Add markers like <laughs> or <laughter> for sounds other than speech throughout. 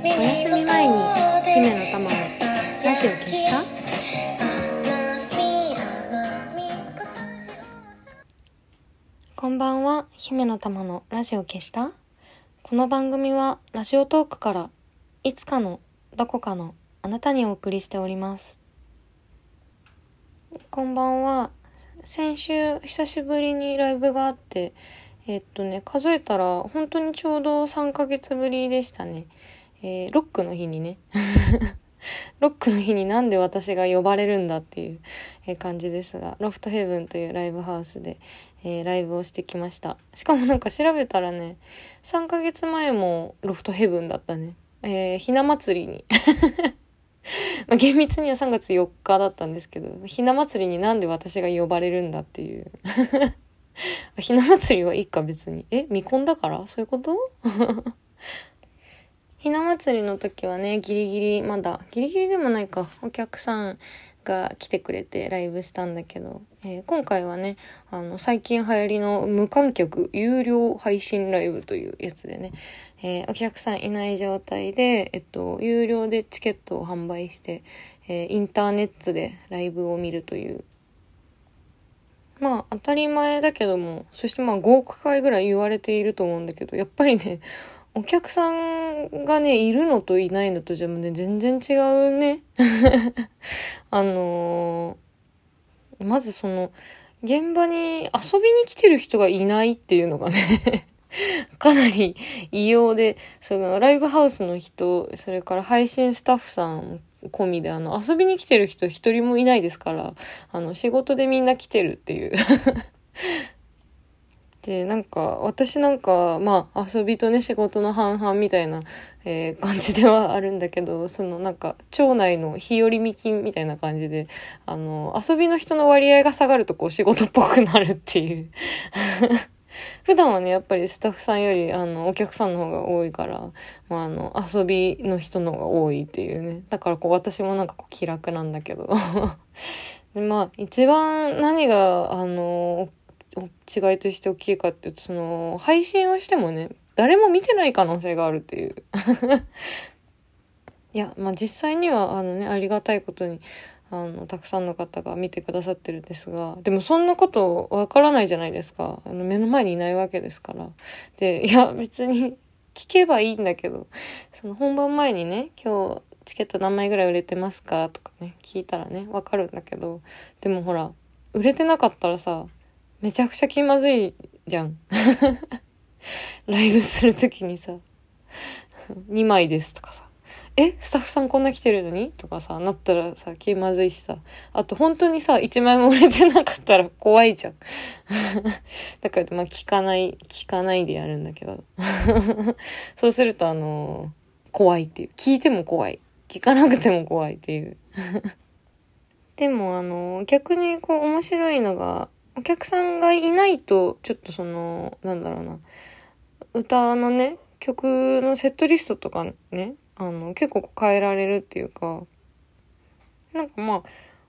お休み前に姫の玉のラジオ消した？こんばんは。姫の玉のラジオ消したこの番組はラジオトークからいつかのどこかのあなたにお送りしております。こんばんは。先週久しぶりにライブがあってえっとね数えたら本当にちょうど3ヶ月ぶりでしたね。えー、ロックの日にね <laughs> ロックの日になんで私が呼ばれるんだっていう、感じですが、ロフトヘブンというライブハウスで、えー、ライブをしてきました。しかもなんか調べたらね、3ヶ月前もロフトヘブンだったね。えー、ひな祭りに <laughs> まあ、厳密には3月4日だったんですけど、ひな祭りになんで私が呼ばれるんだっていう <laughs> ひな祭りはいいか別に。え見込んだから？そういうこと？ひな祭りの時はね、ギリギリ、まだ、ギリギリでもないか、お客さんが来てくれてライブしたんだけど、えー、今回はね、あの、最近流行りの無観客有料配信ライブというやつでね、えー、お客さんいない状態で、えっと、有料でチケットを販売して、えー、インターネットでライブを見るという。まあ当たり前だけども、そしてまあ5億回ぐらい言われていると思うんだけど、やっぱりね、お客さんがね、いるのといないのとじゃもうね、全然違うね。<laughs> あのー、まずその、現場に遊びに来てる人がいないっていうのがね <laughs> かなり異様で、そのライブハウスの人、それから配信スタッフさん込みで、あの、遊びに来てる人一人もいないですから、あの、仕事でみんな来てるっていう <laughs> で、なんか、私なんか、まあ、遊びとね、仕事の半々みたいな、えー、感じではあるんだけど、そのなんか、町内の日和見金みたいな感じで、あの、遊びの人の割合が下がるとこう仕事っぽくなるっていう。<laughs> 普段はね、やっぱりスタッフさんより、あの、お客さんの方が多いから、まあ、あの、遊びの人の方が多いっていうね。だからこう、私もなんかこう、気楽なんだけど。<laughs> で、まあ、一番何が、あの、違いとして大きいかっていうと、その、配信をしてもね、誰も見てない可能性があるっていう。<laughs> いや、まあ実際には、あのね、ありがたいことに、あの、たくさんの方が見てくださってるんですが、でもそんなことわからないじゃないですか。あの、目の前にいないわけですから。で、いや、別に聞けばいいんだけど、その本番前にね、今日チケット何枚ぐらい売れてますかとかね、聞いたらね、わかるんだけど、でもほら、売れてなかったらさ、めちゃくちゃ気まずいじゃん。<laughs> ライブするときにさ、<laughs> 2枚ですとかさ、えスタッフさんこんな来てるのに？とかさ、なったらさ、気まずいしさ。あと本当にさ、1枚も売れてなかったら <laughs> 怖いじゃん。だから、まあ聞かない、聞かないでやるんだけど。そうするとあのー、怖いっていう。聞いても怖い。聞かなくても怖いっていう。でもあの、逆にこう面白いのが、お客さんがいないと、ちょっとその、なんだろうな、歌のね、曲のセットリストとかね、あの、結構変えられるっていうか、なんかまあ、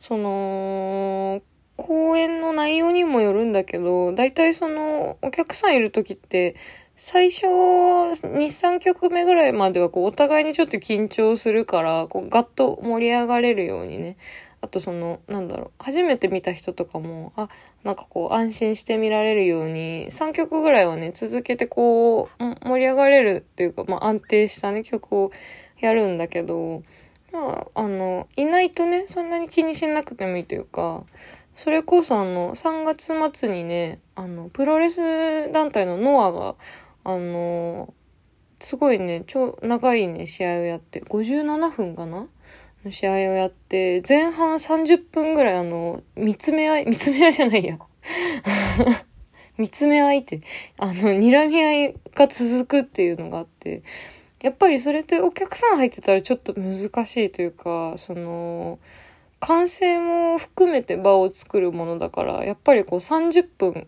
その、公演の内容にもよるんだけど、大体その、お客さんいる時って、最初、2、3曲目ぐらいまではこう、お互いにちょっと緊張するから、こう、ガッと盛り上がれるようにね、あとその、なんだろう、初めて見た人とかも、あ、なんかこう安心して見られるように、3曲ぐらいはね、続けてこう、盛り上がれるっていうか、まあ安定したね、曲をやるんだけど、まあ、あの、いないとね、そんなに気にしなくてもいいというか、それこそあの、3月末にね、あの、プロレス団体のノアが、あの、すごいね、超長いね、試合をやって、57分かなの試合をやって、前半30分ぐらいあの、見つめ合い、見つめ合いじゃないや。<laughs> 見つめ合いって、あの、睨み合いが続くっていうのがあって、やっぱりそれってお客さん入ってたらちょっと難しいというか、その、完成も含めて場を作るものだから、やっぱりこう30分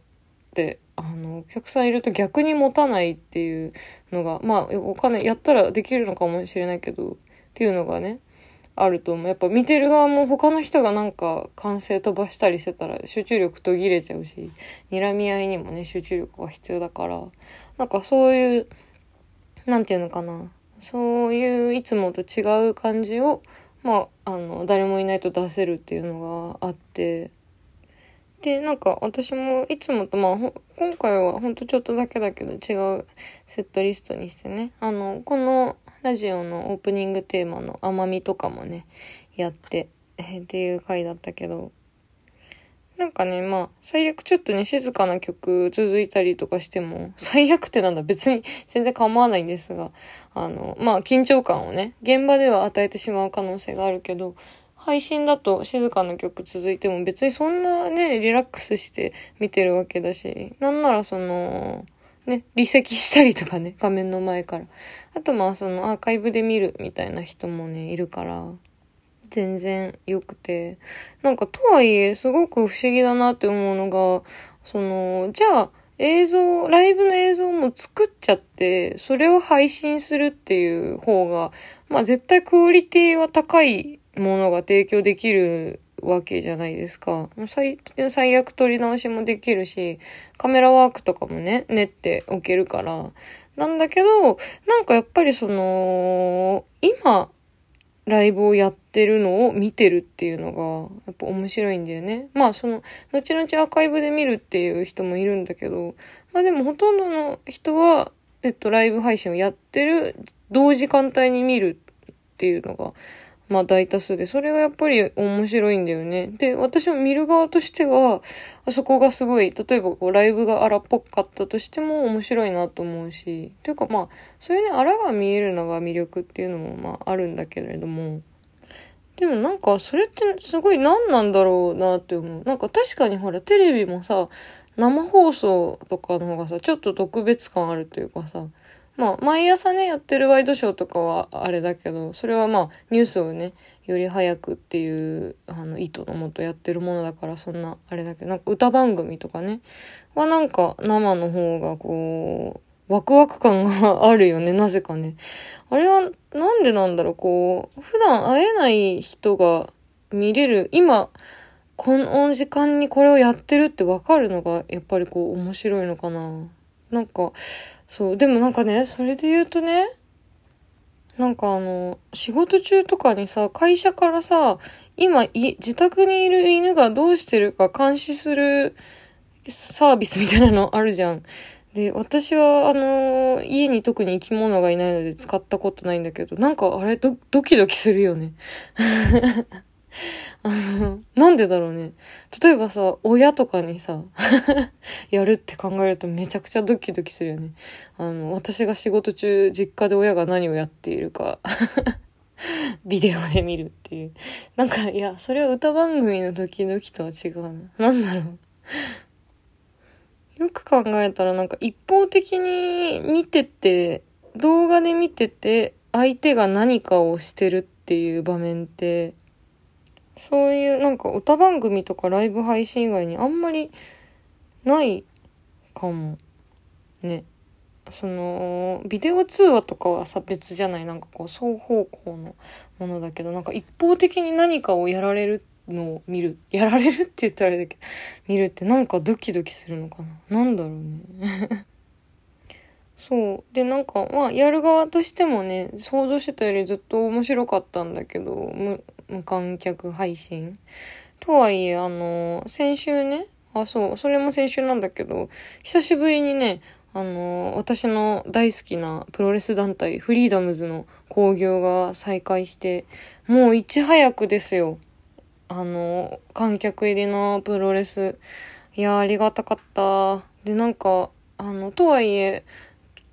で、あの、お客さんいると逆に持たないっていうのが、まあ、お金やったらできるのかもしれないけど、っていうのがね、あると思う。やっぱ見てる側も他の人がなんか完成飛ばしたりしてたら集中力途切れちゃうし、睨み合いにもね、集中力が必要だから、なんかそういう、なんていうのかな。そういういつもと違う感じを、まあ、あの、誰もいないと出せるっていうのがあって、で、なんか私もいつもと、まあ、今回はほんとちょっとだけだけど違うセットリストにしてね、あの、このラジオのオープニングテーマの甘みとかもね、やって、えっていう回だったけど、なんかね、まあ、最悪ちょっとね、静かな曲続いたりとかしても、<laughs> 最悪ってなんだ、別に <laughs> 全然構わないんですが、あの、まあ、緊張感をね、現場では与えてしまう可能性があるけど、配信だと静かな曲続いても別にそんなね、リラックスして見てるわけだし、なんならその、ね、離席したりとかね、<laughs> 画面の前から。あとまあそのアーカイブで見るみたいな人もね、いるから。全然良くて。なんかとはいえ、すごく不思議だなって思うのが、その、じゃあ、映像、ライブの映像も作っちゃって、それを配信するっていう方が、まあ絶対クオリティは高いものが提供できるわけじゃないですか。最最悪撮り直しもできるし、カメラワークとかもね、練っておけるから。なんだけど、なんかやっぱりその、今、ライブをやってるのを見てるっていうのが、やっぱ面白いんだよね。まあその、後々アーカイブで見るっていう人もいるんだけど、まあでもほとんどの人は、えっと、ライブ配信をやってる同時間帯に見るっていうのが、まあ大多数で、それがやっぱり面白いんだよね。で、私も見る側としては、あそこがすごい、例えばこうライブが荒っぽかったとしても面白いなと思うし、というかまあ、そういうね、荒が見えるのが魅力っていうのもまああるんだけれども、でもなんかそれってすごい何なんだろうなって思う。なんか確かにほらテレビもさ、生放送とかの方がさ、ちょっと特別感あるというかさ、まあ、毎朝ね、やってるワイドショーとかはあれだけど、それはまあ、ニュースをね、より早くっていう、あの、意図のもとやってるものだから、そんな、あれだけど、なんか歌番組とかね、はなんか、生の方がこう、ワクワク感があるよね、なぜかね。あれは、なんでなんだろう、こう、普段会えない人が見れる、今、この時間にこれをやってるってわかるのが、やっぱりこう、面白いのかな。なんか、そう。でもなんかね、それで言うとね、なんかあの、仕事中とかにさ、会社からさ、今、い、自宅にいる犬がどうしてるか監視するサービスみたいなのあるじゃん。で、私は、あのー、家に特に生き物がいないので使ったことないんだけど、なんかあれド、ドキドキするよね。あの、なんでだろうね。例えばさ、親とかにさ、<laughs> やるって考えるとめちゃくちゃドキドキするよね。あの、私が仕事中、実家で親が何をやっているか <laughs> ビデオで見るっていう。なんか、いや、それは歌番組のドキドキとは違うな。なんだろう。<laughs> よく考えたらなんか一方的に見てて、動画で見てて、相手が何かをしてるっていう場面ってそういうなんか歌番組とかライブ配信以外にあんまりないかも。ね。その、ビデオ通話とかはさ別じゃないなんかこう双方向のものだけど、なんか一方的に何かをやられるのを見る。<laughs> やられるって言ったらあれだけど、見るってなんかドキドキするのかななんだろうね。<laughs> そう。で、なんか、まあ、やる側としてもね、想像してたよりずっと面白かったんだけど、無観客配信。とはいえ、あの、先週ね、あ、そう、それも先週なんだけど、久しぶりにね、あの、私の大好きなプロレス団体、フリーダムズの興行が再開して、もういち早くですよ。あの、観客入りのプロレス。いや、ありがたかった。で、なんか、あの、とはいえ、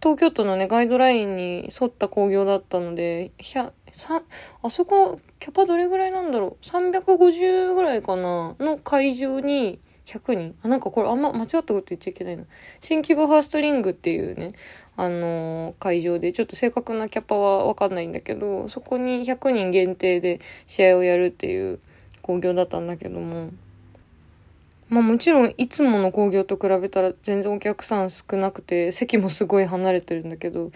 東京都のね、ガイドラインに沿った工業だったので、さ、あそこ、キャパどれぐらいなんだろう ?350 ぐらいかな？の会場に100人？あ、なんかこれあんま間違ったこと言っちゃいけないな。新規模ファーストリングっていうね、あの会場で、ちょっと正確なキャパはわかんないんだけど、そこに100人限定で試合をやるっていう興行だったんだけども、まあもちろんいつもの興行と比べたら全然お客さん少なくて、席もすごい離れてるんだけど、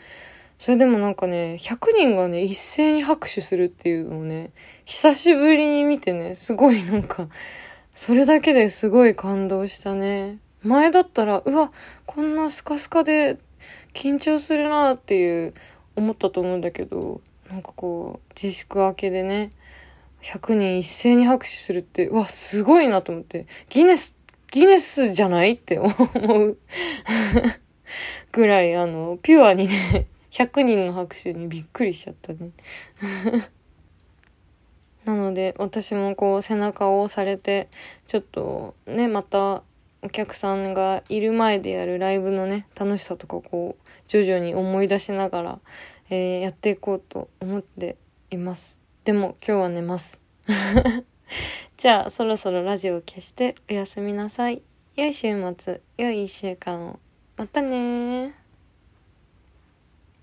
それでもなんかね、100人がね、一斉に拍手するっていうのをね、久しぶりに見てね、すごいなんか、それだけですごい感動したね。前だったら、うわ、こんなスカスカで緊張するなっていう思ったと思うんだけど、なんかこう、自粛明けでね、100人一斉に拍手するって、うわ、すごいなと思って、ギネス、ギネスじゃないって思うぐらい、あの、ピュアにね、100人の拍手にびっくりしちゃったね。<laughs> なので、私もこう背中を押されて、ちょっとね、またお客さんがいる前でやるライブのね、楽しさとかこう、徐々に思い出しながら、えー、やっていこうと思っています。でも今日は寝ます。<laughs> じゃあ、そろそろラジオを消しておやすみなさい。良い週末、良い一週間を。またね